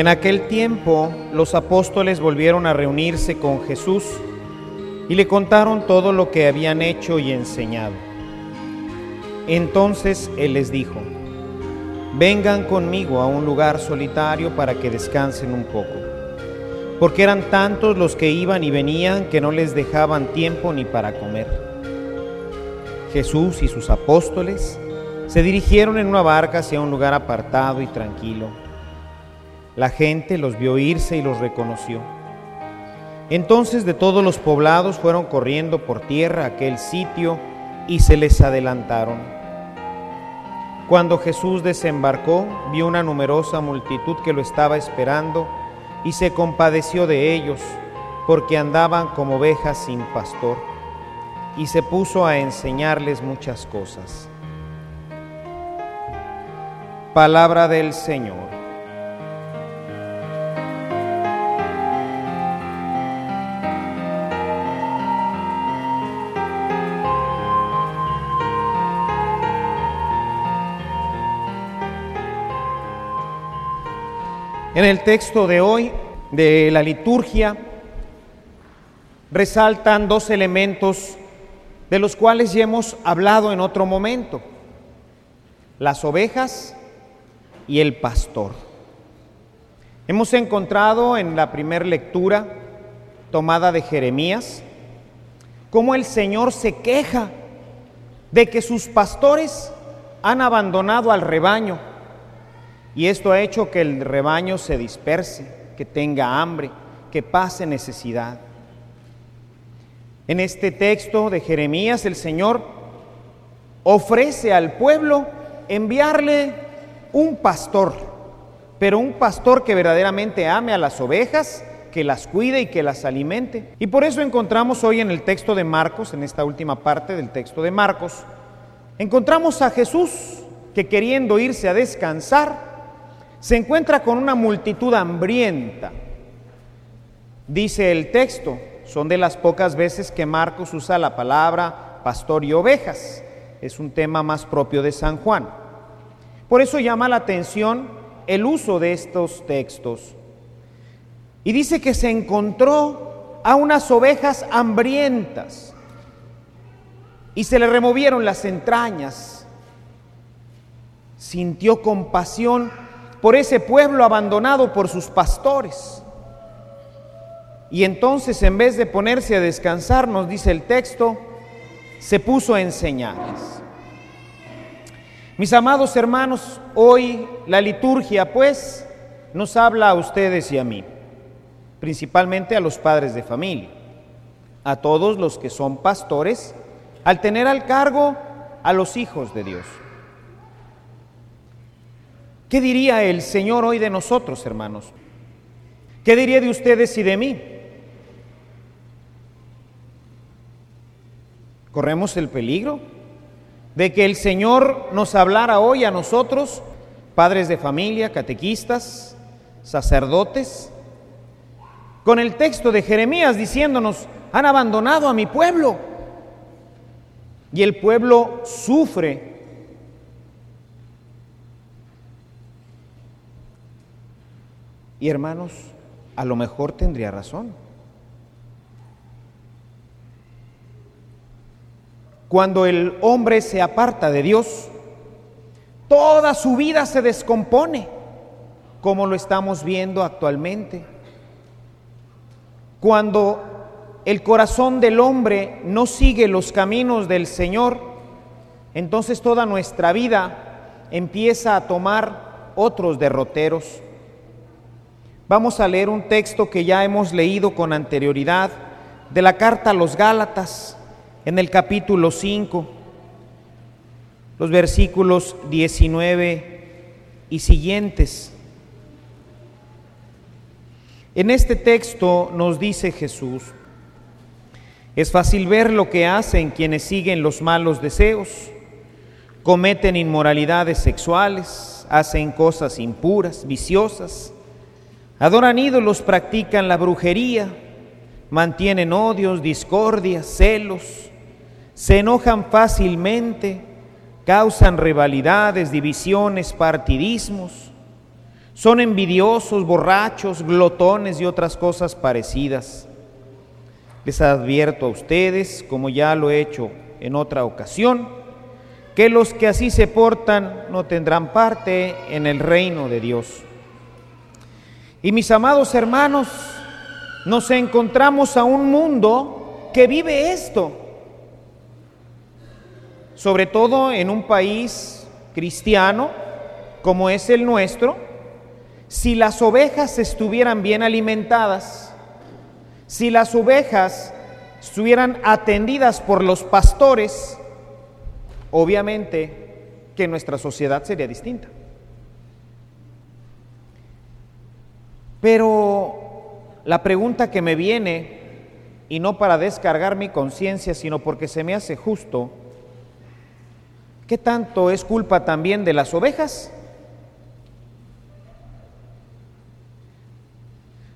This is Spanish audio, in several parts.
En aquel tiempo los apóstoles volvieron a reunirse con Jesús y le contaron todo lo que habían hecho y enseñado. Entonces Él les dijo, vengan conmigo a un lugar solitario para que descansen un poco, porque eran tantos los que iban y venían que no les dejaban tiempo ni para comer. Jesús y sus apóstoles se dirigieron en una barca hacia un lugar apartado y tranquilo la gente los vio irse y los reconoció. Entonces de todos los poblados fueron corriendo por tierra a aquel sitio y se les adelantaron. Cuando Jesús desembarcó, vio una numerosa multitud que lo estaba esperando y se compadeció de ellos, porque andaban como ovejas sin pastor, y se puso a enseñarles muchas cosas. Palabra del Señor. En el texto de hoy de la liturgia resaltan dos elementos de los cuales ya hemos hablado en otro momento, las ovejas y el pastor. Hemos encontrado en la primera lectura tomada de Jeremías cómo el Señor se queja de que sus pastores han abandonado al rebaño y esto ha hecho que el rebaño se disperse, que tenga hambre, que pase necesidad. En este texto de Jeremías el Señor ofrece al pueblo enviarle un pastor, pero un pastor que verdaderamente ame a las ovejas, que las cuide y que las alimente. Y por eso encontramos hoy en el texto de Marcos, en esta última parte del texto de Marcos, encontramos a Jesús que queriendo irse a descansar, se encuentra con una multitud hambrienta. Dice el texto, son de las pocas veces que Marcos usa la palabra pastor y ovejas. Es un tema más propio de San Juan. Por eso llama la atención el uso de estos textos. Y dice que se encontró a unas ovejas hambrientas y se le removieron las entrañas. Sintió compasión por ese pueblo abandonado por sus pastores. Y entonces en vez de ponerse a descansar, nos dice el texto, se puso a enseñarles. Mis amados hermanos, hoy la liturgia pues nos habla a ustedes y a mí, principalmente a los padres de familia, a todos los que son pastores, al tener al cargo a los hijos de Dios. ¿Qué diría el Señor hoy de nosotros, hermanos? ¿Qué diría de ustedes y de mí? ¿Corremos el peligro de que el Señor nos hablara hoy a nosotros, padres de familia, catequistas, sacerdotes, con el texto de Jeremías diciéndonos, han abandonado a mi pueblo? Y el pueblo sufre Y hermanos, a lo mejor tendría razón. Cuando el hombre se aparta de Dios, toda su vida se descompone, como lo estamos viendo actualmente. Cuando el corazón del hombre no sigue los caminos del Señor, entonces toda nuestra vida empieza a tomar otros derroteros. Vamos a leer un texto que ya hemos leído con anterioridad de la carta a los Gálatas en el capítulo 5, los versículos 19 y siguientes. En este texto nos dice Jesús, es fácil ver lo que hacen quienes siguen los malos deseos, cometen inmoralidades sexuales, hacen cosas impuras, viciosas, adoran ídolos, practican la brujería, mantienen odios, discordias, celos, se enojan fácilmente, causan rivalidades, divisiones, partidismos, son envidiosos, borrachos, glotones y otras cosas parecidas. Les advierto a ustedes, como ya lo he hecho en otra ocasión, que los que así se portan no tendrán parte en el reino de Dios. Y mis amados hermanos, nos encontramos a un mundo que vive esto, sobre todo en un país cristiano como es el nuestro, si las ovejas estuvieran bien alimentadas, si las ovejas estuvieran atendidas por los pastores, obviamente que nuestra sociedad sería distinta. Pero la pregunta que me viene, y no para descargar mi conciencia, sino porque se me hace justo, ¿qué tanto es culpa también de las ovejas?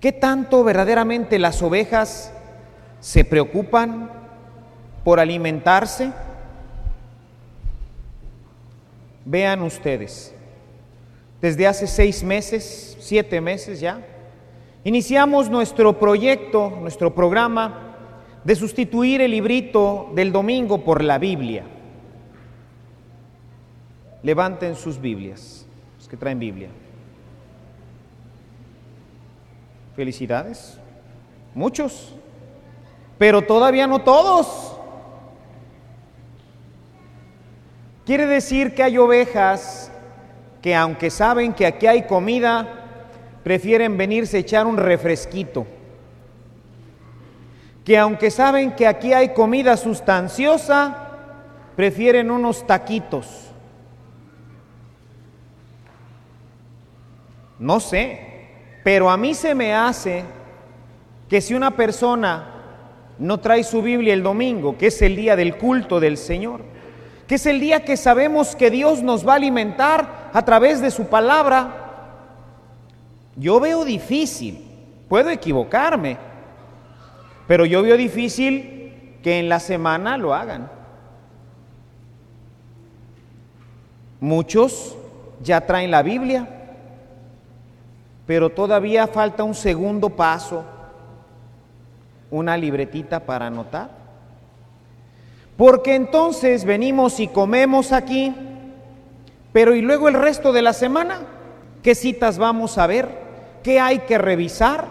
¿Qué tanto verdaderamente las ovejas se preocupan por alimentarse? Vean ustedes, desde hace seis meses, siete meses ya, iniciamos nuestro proyecto, nuestro programa de sustituir el librito del domingo por la Biblia. Levanten sus Biblias, los que traen Biblia. Felicidades. Muchos. Pero todavía no todos. Quiere decir que hay ovejas que aunque saben que aquí hay comida, prefieren venirse a echar un refresquito. Que aunque saben que aquí hay comida sustanciosa, prefieren unos taquitos. No sé, pero a mí se me hace que si una persona no trae su Biblia el domingo, que es el día del culto del Señor, que es el día que sabemos que Dios nos va a alimentar a través de su palabra, yo veo difícil, puedo equivocarme, pero yo veo difícil que en la semana lo hagan. Muchos ya traen la Biblia, pero todavía falta un segundo paso, una libretita para anotar. Porque entonces venimos y comemos aquí, pero ¿y luego el resto de la semana? ¿Qué citas vamos a ver? ¿Qué hay que revisar?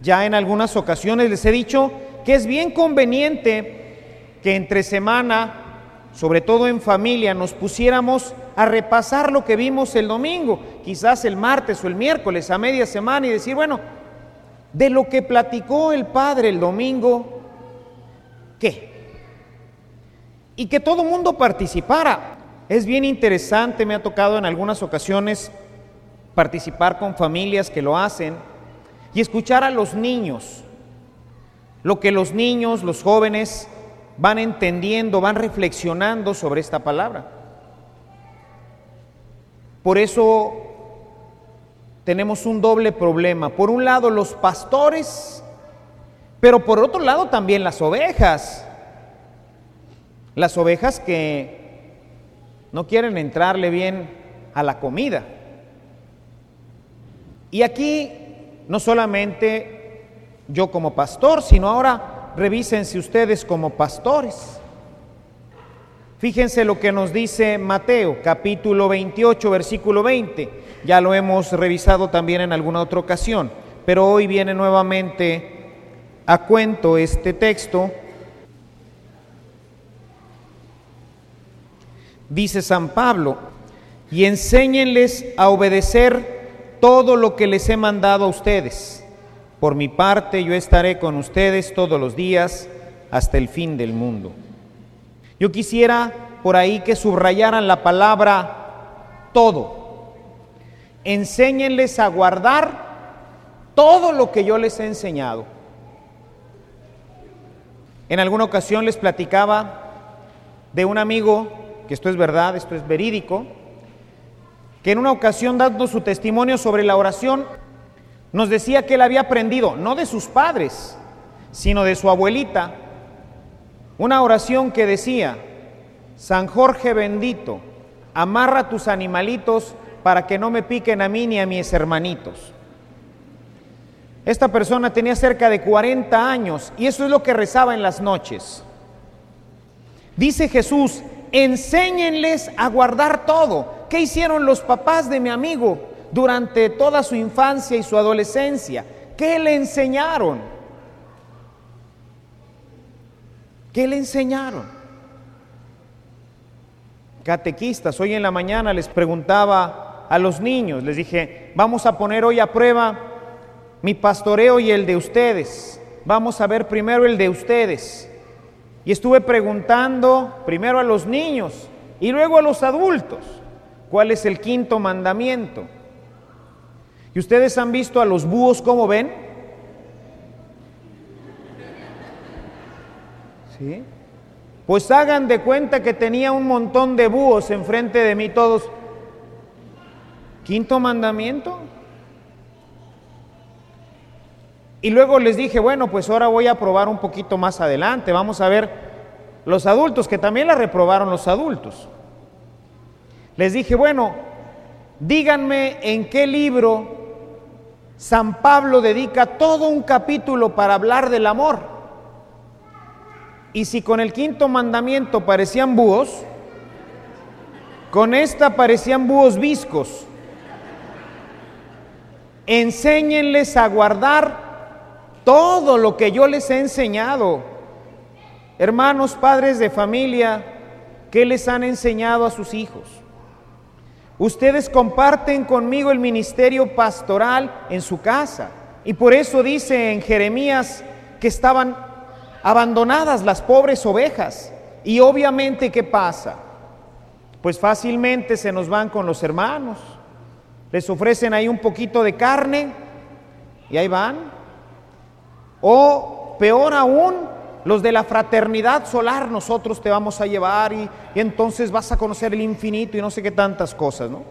Ya en algunas ocasiones les he dicho que es bien conveniente que entre semana sobre todo en familia, nos pusiéramos a repasar lo que vimos el domingo, quizás el martes o el miércoles a media semana y decir, bueno, de lo que platicó el Padre el domingo, ¿qué? Y que todo mundo participara. Es bien interesante, me ha tocado en algunas ocasiones participar con familias que lo hacen y escuchar a los niños, lo que los niños, los jóvenes van entendiendo, van reflexionando sobre esta palabra. Por eso tenemos un doble problema. Por un lado los pastores, pero por otro lado también las ovejas. Las ovejas que no quieren entrarle bien a la comida. Y aquí no solamente yo como pastor, sino ahora revísense ustedes como pastores. Fíjense lo que nos dice Mateo, capítulo 28, versículo 20. Ya lo hemos revisado también en alguna otra ocasión, pero hoy viene nuevamente a cuento este texto. Dice San Pablo, y enséñenles a obedecer todo lo que les he mandado a ustedes. Por mi parte, yo estaré con ustedes todos los días hasta el fin del mundo. Yo quisiera por ahí que subrayaran la palabra todo. Enséñenles a guardar todo lo que yo les he enseñado. En alguna ocasión les platicaba de un amigo, que esto es verdad, esto es verídico, que en una ocasión dando su testimonio sobre la oración, nos decía que él había aprendido, no de sus padres, sino de su abuelita, una oración que decía, San Jorge bendito, amarra tus animalitos para que no me piquen a mí ni a mis hermanitos. Esta persona tenía cerca de 40 años y eso es lo que rezaba en las noches. Dice Jesús, enséñenles a guardar todo. ¿Qué hicieron los papás de mi amigo durante toda su infancia y su adolescencia? ¿Qué le enseñaron? ¿Qué le enseñaron? Catequistas, hoy en la mañana les preguntaba a los niños, les dije, vamos a poner hoy a prueba mi pastoreo y el de ustedes. Vamos a ver primero el de ustedes. Y estuve preguntando primero a los niños y luego a los adultos cuál es el quinto mandamiento. ¿Y ustedes han visto a los búhos cómo ven? ¿Sí? Pues hagan de cuenta que tenía un montón de búhos enfrente de mí todos. Quinto mandamiento. Y luego les dije, bueno, pues ahora voy a probar un poquito más adelante. Vamos a ver los adultos, que también la reprobaron los adultos. Les dije, bueno, díganme en qué libro San Pablo dedica todo un capítulo para hablar del amor. Y si con el quinto mandamiento parecían búhos, con esta parecían búhos viscos. Enséñenles a guardar todo lo que yo les he enseñado. Hermanos, padres de familia, ¿qué les han enseñado a sus hijos? Ustedes comparten conmigo el ministerio pastoral en su casa. Y por eso dice en Jeremías que estaban abandonadas las pobres ovejas. Y obviamente, ¿qué pasa? Pues fácilmente se nos van con los hermanos. Les ofrecen ahí un poquito de carne y ahí van. O peor aún, los de la fraternidad solar, nosotros te vamos a llevar y, entonces vas a conocer el infinito y no sé qué tantas cosas, ¿no?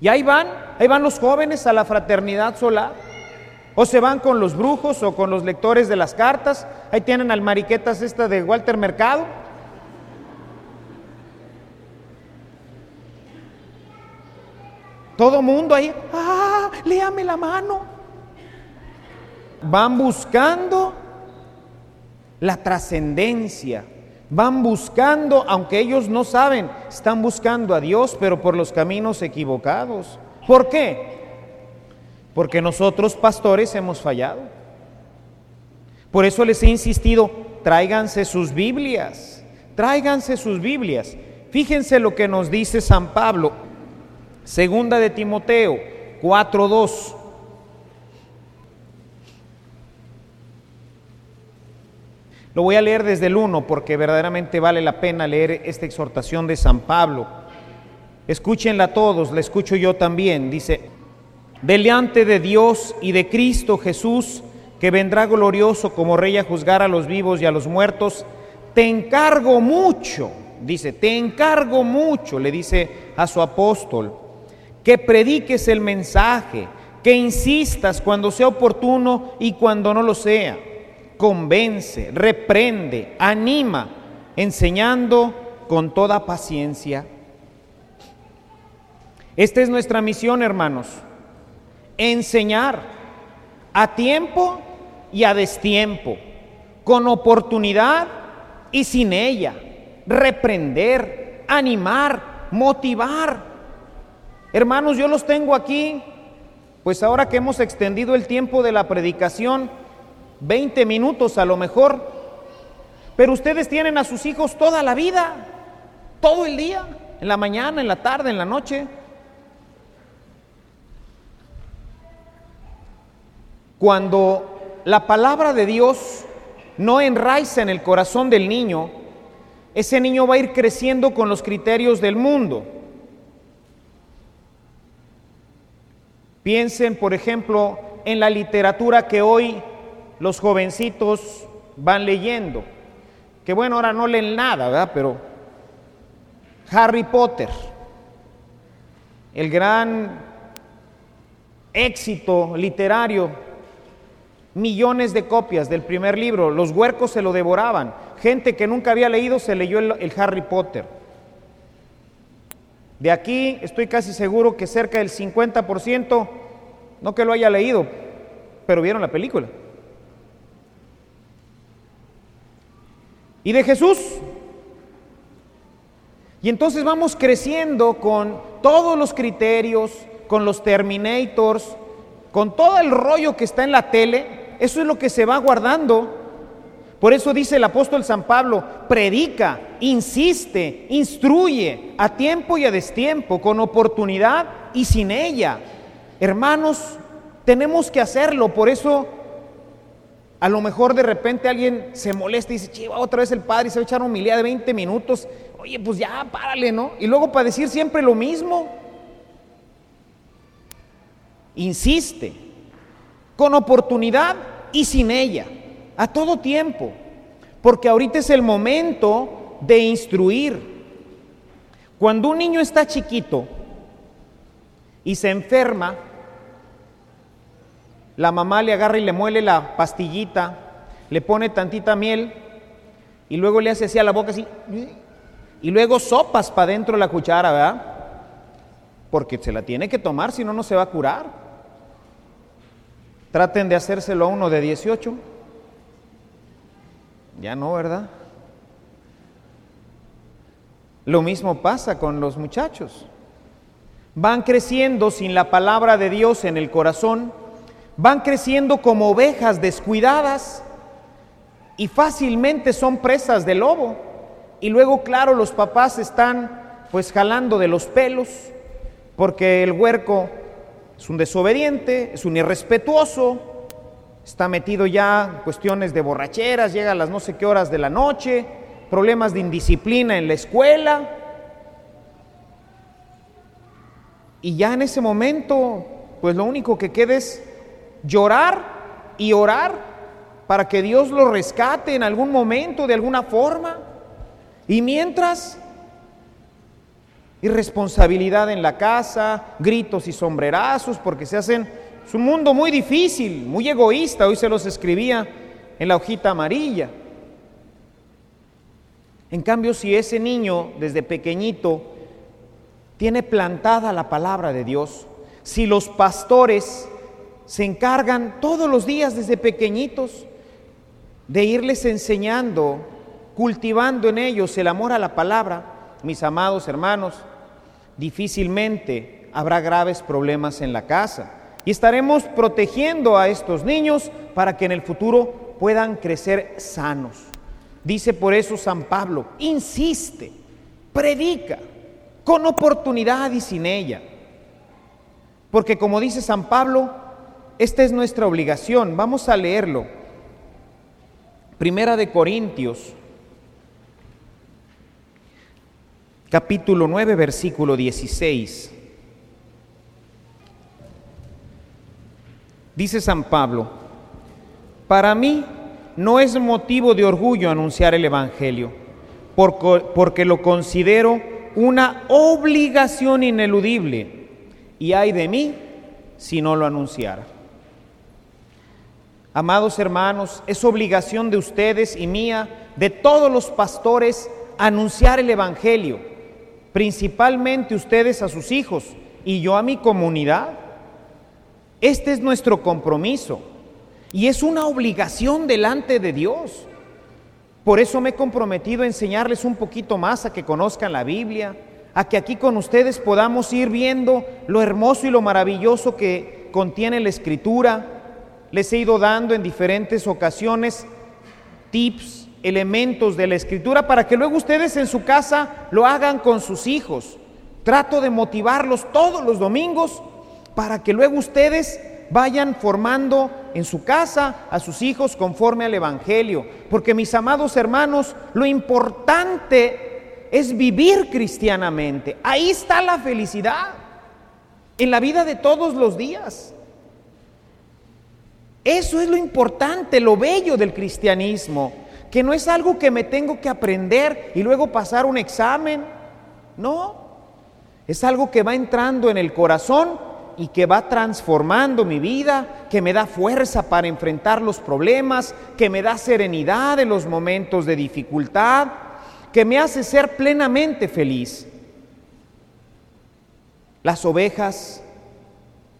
Y ahí van, ahí van los jóvenes a la fraternidad solar. O se van con los brujos o con los lectores de las cartas. Ahí tienen al mariquetas esta de Walter Mercado. Todo mundo ahí, ah, léame la mano van buscando la trascendencia, van buscando, aunque ellos no saben, están buscando a Dios, pero por los caminos equivocados. ¿Por qué? Porque nosotros pastores hemos fallado. Por eso les he insistido, tráiganse sus Biblias, tráiganse sus Biblias. Fíjense lo que nos dice San Pablo, segunda de Timoteo 4.2. Lo voy a leer desde el 1 porque verdaderamente vale la pena leer esta exhortación de San Pablo. Escúchenla todos, la escucho yo también. Dice, delante de Dios y de Cristo Jesús, que vendrá glorioso como rey a juzgar a los vivos y a los muertos, te encargo mucho, dice, te encargo mucho, le dice a su apóstol, que prediques el mensaje, que insistas cuando sea oportuno y cuando no lo sea convence, reprende, anima, enseñando con toda paciencia. Esta es nuestra misión, hermanos, enseñar a tiempo y a destiempo, con oportunidad y sin ella, reprender, animar, motivar. Hermanos, yo los tengo aquí, pues ahora que hemos extendido el tiempo de la predicación, 20 minutos a lo mejor, pero ustedes tienen a sus hijos toda la vida, todo el día, en la mañana, en la tarde, en la noche. Cuando la palabra de Dios no enraiza en el corazón del niño, ese niño va a ir creciendo con los criterios del mundo. Piensen, por ejemplo, en la literatura que hoy los jovencitos van leyendo. Que bueno, ahora no leen nada, ¿verdad? Pero Harry Potter, el gran éxito literario, millones de copias del primer libro, los huercos se lo devoraban, gente que nunca había leído se leyó el, Harry Potter. De aquí estoy casi seguro que cerca del 50%, no que lo haya leído, pero vieron la película. Y de Jesús. Y entonces vamos creciendo con todos los criterios, con los Terminators, con todo el rollo que está en la tele, eso es lo que se va guardando. Por eso dice el apóstol San Pablo, predica, insiste, instruye a tiempo y a destiempo, con oportunidad y sin ella. Hermanos, tenemos que hacerlo, por eso a lo mejor de repente alguien se molesta y dice, chiva, otra vez el padre se va a echar humildad de 20 minutos. Oye, pues ya, párale, ¿no? Y luego para decir siempre lo mismo. Insiste, con oportunidad y sin ella, a todo tiempo, porque ahorita es el momento de instruir. Cuando un niño está chiquito y se enferma, la mamá le agarra y le muele la pastillita, le pone tantita miel y luego le hace así a la boca así, y luego sopas para dentro la cuchara, ¿verdad? Porque se la tiene que tomar, si no, no se va a curar. Traten de hacérselo a uno de 18. Ya no, ¿verdad? Lo mismo pasa con los muchachos. Van creciendo sin la palabra de Dios en el corazón, van creciendo como ovejas descuidadas y fácilmente son presas del lobo. Y luego, claro, los papás están pues jalando de los pelos porque el huerco es un desobediente, es un irrespetuoso, está metido ya en cuestiones de borracheras, llega a las no sé qué horas de la noche, problemas de indisciplina en la escuela. Y ya en ese momento, pues lo único que queda es llorar y orar para que Dios lo rescate en algún momento, de alguna forma. Y mientras, irresponsabilidad en la casa, gritos y sombrerazos, porque se hacen, es un mundo muy difícil, muy egoísta, hoy se los escribía en la hojita amarilla. En cambio, si ese niño desde pequeñito tiene plantada la palabra de Dios, si los pastores se encargan todos los días desde pequeñitos de irles enseñando, cultivando en ellos el amor a la palabra, mis amados hermanos, difícilmente habrá graves problemas en la casa. Y estaremos protegiendo a estos niños para que en el futuro puedan crecer sanos. Dice por eso San Pablo, insiste, predica, con oportunidad y sin ella. Porque como dice San Pablo, esta es nuestra obligación. Vamos a leerlo. Primera de Corintios capítulo 9, versículo 16. Dice San Pablo, para mí no es motivo de orgullo anunciar el Evangelio, porque lo considero una obligación ineludible, y hay de mí si no lo anunciara. Amados hermanos, es obligación de ustedes y mía, de todos los pastores, anunciar el Evangelio principalmente ustedes a sus hijos y yo a mi comunidad. Este es nuestro compromiso y es una obligación delante de Dios. Por eso me he comprometido a enseñarles un poquito más, a que conozcan la Biblia, a que aquí con ustedes podamos ir viendo lo hermoso y lo maravilloso que contiene la Escritura. Les he ido dando en diferentes ocasiones tips elementos de la escritura para que luego ustedes en su casa lo hagan con sus hijos. Trato de motivarlos todos los domingos para que luego ustedes vayan formando en su casa a sus hijos conforme al Evangelio. Porque mis amados hermanos, lo importante es vivir cristianamente. Ahí está la felicidad, en la vida de todos los días. Eso es lo importante, lo bello del cristianismo, que no es algo que me tengo que aprender y luego pasar un examen. No, es algo que va entrando en el corazón y que va transformando mi vida, que me da fuerza para enfrentar los problemas, que me da serenidad en los momentos de dificultad, que me hace ser plenamente feliz. Las ovejas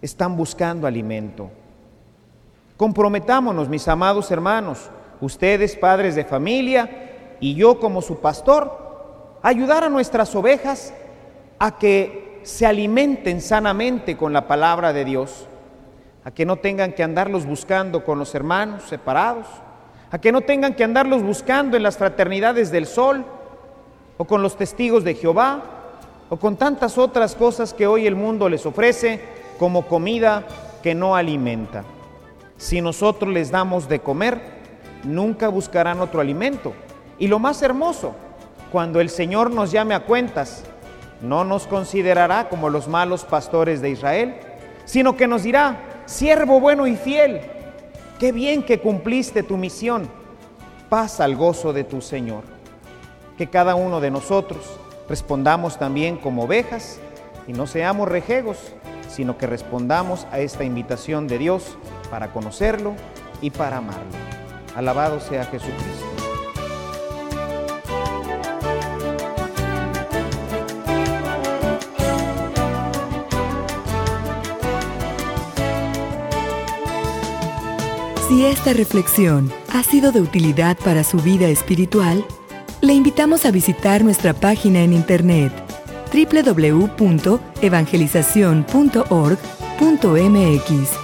están buscando alimento. Comprometámonos, mis amados hermanos, ustedes padres de familia y yo como su pastor, a ayudar a nuestras ovejas a que se alimenten sanamente con la palabra de Dios, a que no tengan que andarlos buscando con los hermanos separados, a que no tengan que andarlos buscando en las fraternidades del sol o con los testigos de Jehová o con tantas otras cosas que hoy el mundo les ofrece como comida que no alimenta. Si nosotros les damos de comer, nunca buscarán otro alimento. Y lo más hermoso, cuando el Señor nos llame a cuentas, no nos considerará como los malos pastores de Israel, sino que nos dirá, siervo bueno y fiel, qué bien que cumpliste tu misión, pasa al gozo de tu Señor. Que cada uno de nosotros respondamos también como ovejas y no seamos rejegos, sino que respondamos a esta invitación de Dios para conocerlo y para amarlo. Alabado sea Jesucristo. Si esta reflexión ha sido de utilidad para su vida espiritual, le invitamos a visitar nuestra página en internet www.evangelizacion.org.mx